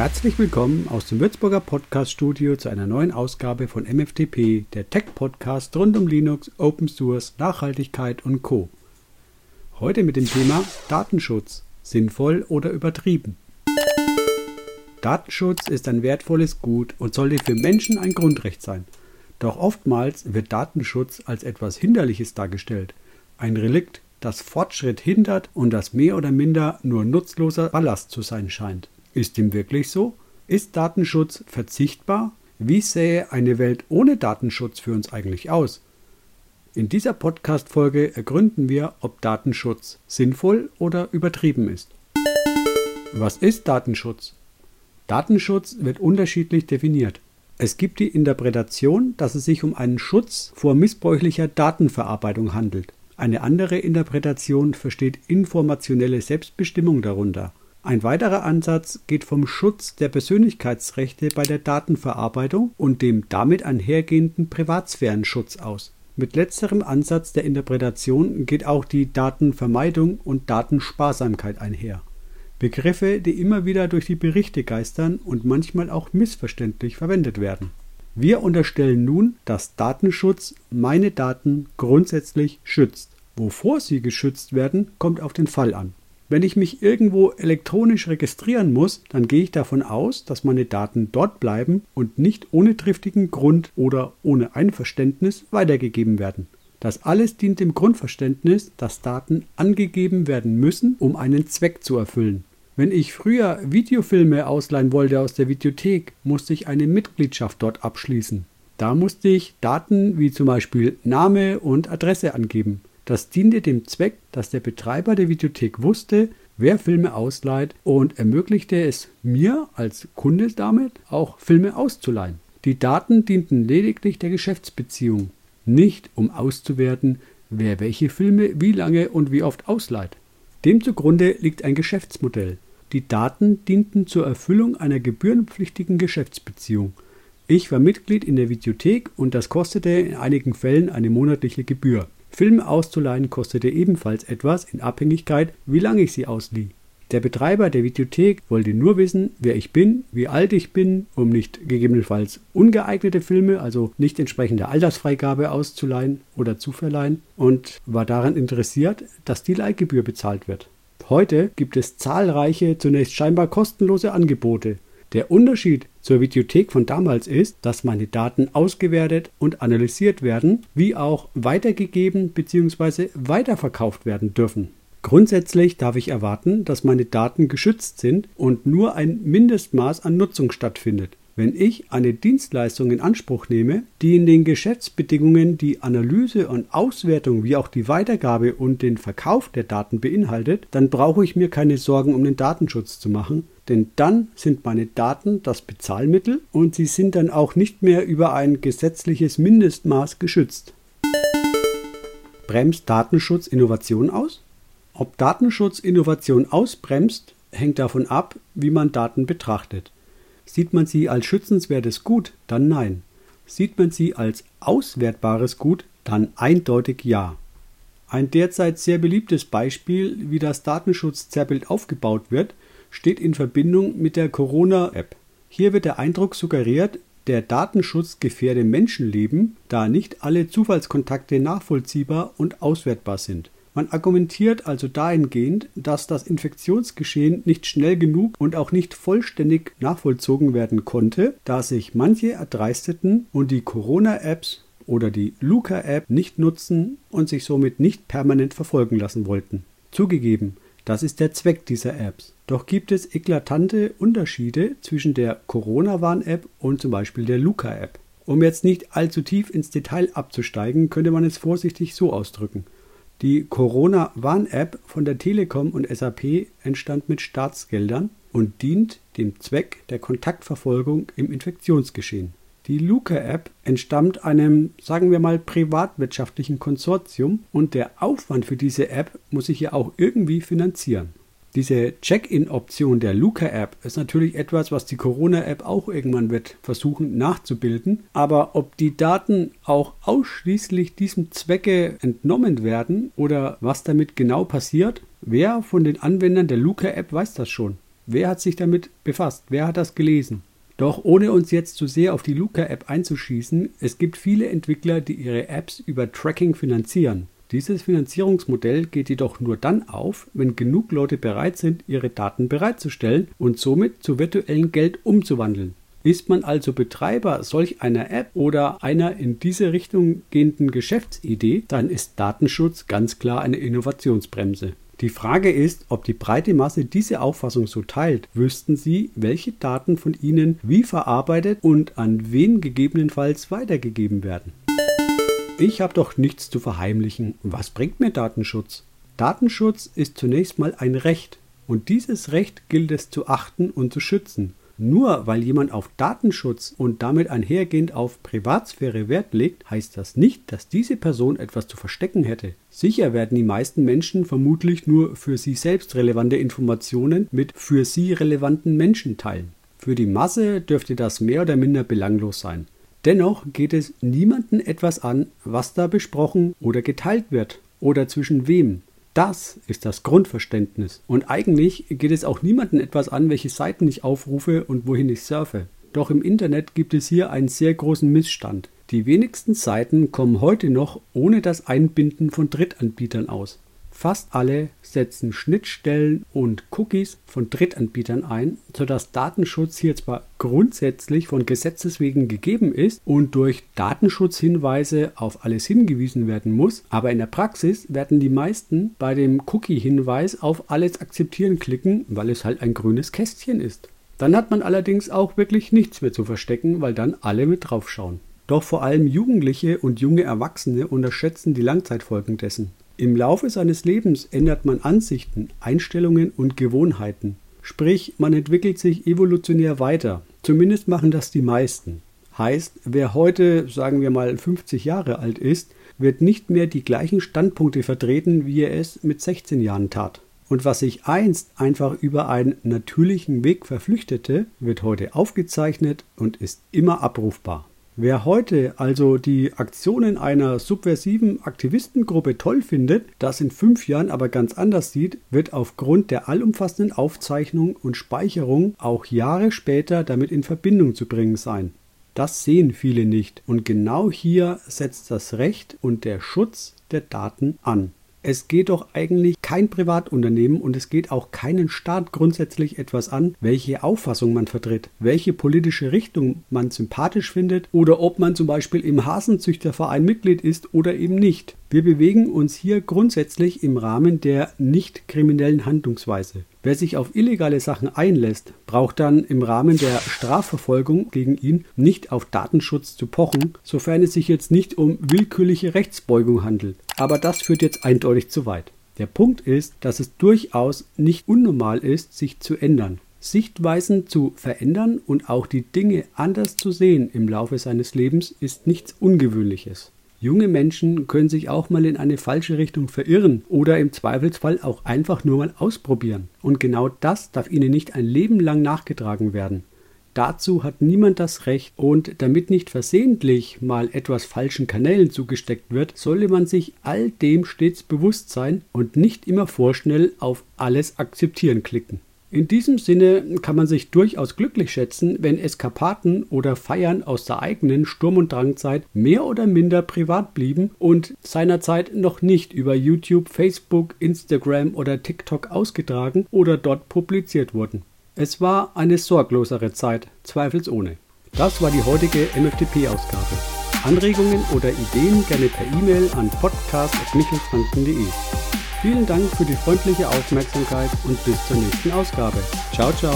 Herzlich willkommen aus dem Würzburger Podcast-Studio zu einer neuen Ausgabe von MFTP, der Tech-Podcast rund um Linux, Open Source, Nachhaltigkeit und Co. Heute mit dem Thema Datenschutz. Sinnvoll oder übertrieben? Datenschutz ist ein wertvolles Gut und sollte für Menschen ein Grundrecht sein. Doch oftmals wird Datenschutz als etwas Hinderliches dargestellt, ein Relikt, das Fortschritt hindert und das mehr oder minder nur nutzloser Ballast zu sein scheint. Ist dem wirklich so? Ist Datenschutz verzichtbar? Wie sähe eine Welt ohne Datenschutz für uns eigentlich aus? In dieser Podcast-Folge ergründen wir, ob Datenschutz sinnvoll oder übertrieben ist. Was ist Datenschutz? Datenschutz wird unterschiedlich definiert. Es gibt die Interpretation, dass es sich um einen Schutz vor missbräuchlicher Datenverarbeitung handelt. Eine andere Interpretation versteht informationelle Selbstbestimmung darunter. Ein weiterer Ansatz geht vom Schutz der Persönlichkeitsrechte bei der Datenverarbeitung und dem damit einhergehenden Privatsphärenschutz aus. Mit letzterem Ansatz der Interpretation geht auch die Datenvermeidung und Datensparsamkeit einher. Begriffe, die immer wieder durch die Berichte geistern und manchmal auch missverständlich verwendet werden. Wir unterstellen nun, dass Datenschutz meine Daten grundsätzlich schützt. Wovor sie geschützt werden, kommt auf den Fall an. Wenn ich mich irgendwo elektronisch registrieren muss, dann gehe ich davon aus, dass meine Daten dort bleiben und nicht ohne triftigen Grund oder ohne Einverständnis weitergegeben werden. Das alles dient dem Grundverständnis, dass Daten angegeben werden müssen, um einen Zweck zu erfüllen. Wenn ich früher Videofilme ausleihen wollte aus der Videothek, musste ich eine Mitgliedschaft dort abschließen. Da musste ich Daten wie zum Beispiel Name und Adresse angeben. Das diente dem Zweck, dass der Betreiber der Videothek wusste, wer Filme ausleiht und ermöglichte es mir als Kunde damit auch Filme auszuleihen. Die Daten dienten lediglich der Geschäftsbeziehung, nicht um auszuwerten, wer welche Filme wie lange und wie oft ausleiht. Dem zugrunde liegt ein Geschäftsmodell. Die Daten dienten zur Erfüllung einer gebührenpflichtigen Geschäftsbeziehung. Ich war Mitglied in der Videothek und das kostete in einigen Fällen eine monatliche Gebühr. Filme auszuleihen kostete ebenfalls etwas in Abhängigkeit, wie lange ich sie auslieh. Der Betreiber der Videothek wollte nur wissen, wer ich bin, wie alt ich bin, um nicht gegebenenfalls ungeeignete Filme, also nicht entsprechende Altersfreigabe auszuleihen oder zu verleihen und war daran interessiert, dass die Leihgebühr bezahlt wird. Heute gibt es zahlreiche, zunächst scheinbar kostenlose Angebote, der Unterschied zur Videothek von damals ist, dass meine Daten ausgewertet und analysiert werden, wie auch weitergegeben bzw. weiterverkauft werden dürfen. Grundsätzlich darf ich erwarten, dass meine Daten geschützt sind und nur ein Mindestmaß an Nutzung stattfindet. Wenn ich eine Dienstleistung in Anspruch nehme, die in den Geschäftsbedingungen die Analyse und Auswertung wie auch die Weitergabe und den Verkauf der Daten beinhaltet, dann brauche ich mir keine Sorgen um den Datenschutz zu machen, denn dann sind meine Daten das Bezahlmittel und sie sind dann auch nicht mehr über ein gesetzliches Mindestmaß geschützt. Bremst Datenschutz Innovation aus? Ob Datenschutz Innovation ausbremst, hängt davon ab, wie man Daten betrachtet. Sieht man sie als schützenswertes Gut, dann nein. Sieht man sie als auswertbares Gut, dann eindeutig ja. Ein derzeit sehr beliebtes Beispiel, wie das Datenschutz-Zerrbild aufgebaut wird, steht in Verbindung mit der Corona-App. Hier wird der Eindruck suggeriert, der Datenschutz gefährde Menschenleben, da nicht alle Zufallskontakte nachvollziehbar und auswertbar sind. Man argumentiert also dahingehend, dass das Infektionsgeschehen nicht schnell genug und auch nicht vollständig nachvollzogen werden konnte, da sich manche erdreisteten und die Corona-Apps oder die Luca-App nicht nutzen und sich somit nicht permanent verfolgen lassen wollten. Zugegeben, das ist der Zweck dieser Apps. Doch gibt es eklatante Unterschiede zwischen der Corona-Warn-App und zum Beispiel der Luca-App. Um jetzt nicht allzu tief ins Detail abzusteigen, könnte man es vorsichtig so ausdrücken. Die Corona-Warn-App von der Telekom und SAP entstand mit Staatsgeldern und dient dem Zweck der Kontaktverfolgung im Infektionsgeschehen. Die Luca-App entstammt einem, sagen wir mal, privatwirtschaftlichen Konsortium und der Aufwand für diese App muss sich ja auch irgendwie finanzieren. Diese Check-in-Option der Luca-App ist natürlich etwas, was die Corona-App auch irgendwann wird versuchen nachzubilden. Aber ob die Daten auch ausschließlich diesem Zwecke entnommen werden oder was damit genau passiert, wer von den Anwendern der Luca-App weiß das schon? Wer hat sich damit befasst? Wer hat das gelesen? Doch ohne uns jetzt zu sehr auf die Luca-App einzuschießen, es gibt viele Entwickler, die ihre Apps über Tracking finanzieren. Dieses Finanzierungsmodell geht jedoch nur dann auf, wenn genug Leute bereit sind, ihre Daten bereitzustellen und somit zu virtuellem Geld umzuwandeln. Ist man also Betreiber solch einer App oder einer in diese Richtung gehenden Geschäftsidee, dann ist Datenschutz ganz klar eine Innovationsbremse. Die Frage ist, ob die breite Masse diese Auffassung so teilt. Wüssten Sie, welche Daten von Ihnen wie verarbeitet und an wen gegebenenfalls weitergegeben werden? Ich habe doch nichts zu verheimlichen. Was bringt mir Datenschutz? Datenschutz ist zunächst mal ein Recht und dieses Recht gilt es zu achten und zu schützen. Nur weil jemand auf Datenschutz und damit einhergehend auf Privatsphäre Wert legt, heißt das nicht, dass diese Person etwas zu verstecken hätte. Sicher werden die meisten Menschen vermutlich nur für sie selbst relevante Informationen mit für sie relevanten Menschen teilen. Für die Masse dürfte das mehr oder minder belanglos sein. Dennoch geht es niemanden etwas an, was da besprochen oder geteilt wird oder zwischen wem. Das ist das Grundverständnis. Und eigentlich geht es auch niemanden etwas an, welche Seiten ich aufrufe und wohin ich surfe. Doch im Internet gibt es hier einen sehr großen Missstand. Die wenigsten Seiten kommen heute noch ohne das Einbinden von Drittanbietern aus. Fast alle setzen Schnittstellen und Cookies von Drittanbietern ein, sodass Datenschutz hier zwar grundsätzlich von Gesetzes wegen gegeben ist und durch Datenschutzhinweise auf alles hingewiesen werden muss, aber in der Praxis werden die meisten bei dem Cookie-Hinweis auf alles akzeptieren klicken, weil es halt ein grünes Kästchen ist. Dann hat man allerdings auch wirklich nichts mehr zu verstecken, weil dann alle mit draufschauen. Doch vor allem Jugendliche und junge Erwachsene unterschätzen die Langzeitfolgen dessen. Im Laufe seines Lebens ändert man Ansichten, Einstellungen und Gewohnheiten. Sprich, man entwickelt sich evolutionär weiter. Zumindest machen das die meisten. Heißt, wer heute, sagen wir mal, 50 Jahre alt ist, wird nicht mehr die gleichen Standpunkte vertreten, wie er es mit 16 Jahren tat. Und was sich einst einfach über einen natürlichen Weg verflüchtete, wird heute aufgezeichnet und ist immer abrufbar. Wer heute also die Aktionen einer subversiven Aktivistengruppe toll findet, das in fünf Jahren aber ganz anders sieht, wird aufgrund der allumfassenden Aufzeichnung und Speicherung auch Jahre später damit in Verbindung zu bringen sein. Das sehen viele nicht und genau hier setzt das Recht und der Schutz der Daten an. Es geht doch eigentlich kein Privatunternehmen und es geht auch keinen Staat grundsätzlich etwas an, welche Auffassung man vertritt, welche politische Richtung man sympathisch findet oder ob man zum Beispiel im Hasenzüchterverein Mitglied ist oder eben nicht. Wir bewegen uns hier grundsätzlich im Rahmen der nicht kriminellen Handlungsweise. Wer sich auf illegale Sachen einlässt, braucht dann im Rahmen der Strafverfolgung gegen ihn nicht auf Datenschutz zu pochen, sofern es sich jetzt nicht um willkürliche Rechtsbeugung handelt. Aber das führt jetzt eindeutig zu weit. Der Punkt ist, dass es durchaus nicht unnormal ist, sich zu ändern. Sichtweisen zu verändern und auch die Dinge anders zu sehen im Laufe seines Lebens ist nichts Ungewöhnliches. Junge Menschen können sich auch mal in eine falsche Richtung verirren oder im Zweifelsfall auch einfach nur mal ausprobieren. Und genau das darf ihnen nicht ein Leben lang nachgetragen werden. Dazu hat niemand das Recht und damit nicht versehentlich mal etwas falschen Kanälen zugesteckt wird, solle man sich all dem stets bewusst sein und nicht immer vorschnell auf alles akzeptieren klicken. In diesem Sinne kann man sich durchaus glücklich schätzen, wenn Eskapaden oder Feiern aus der eigenen Sturm- und Drangzeit mehr oder minder privat blieben und seinerzeit noch nicht über YouTube, Facebook, Instagram oder TikTok ausgetragen oder dort publiziert wurden. Es war eine sorglosere Zeit, zweifelsohne. Das war die heutige MFTP-Ausgabe. Anregungen oder Ideen gerne per E-Mail an podcast.michelfranken.de. Vielen Dank für die freundliche Aufmerksamkeit und bis zur nächsten Ausgabe. Ciao, ciao.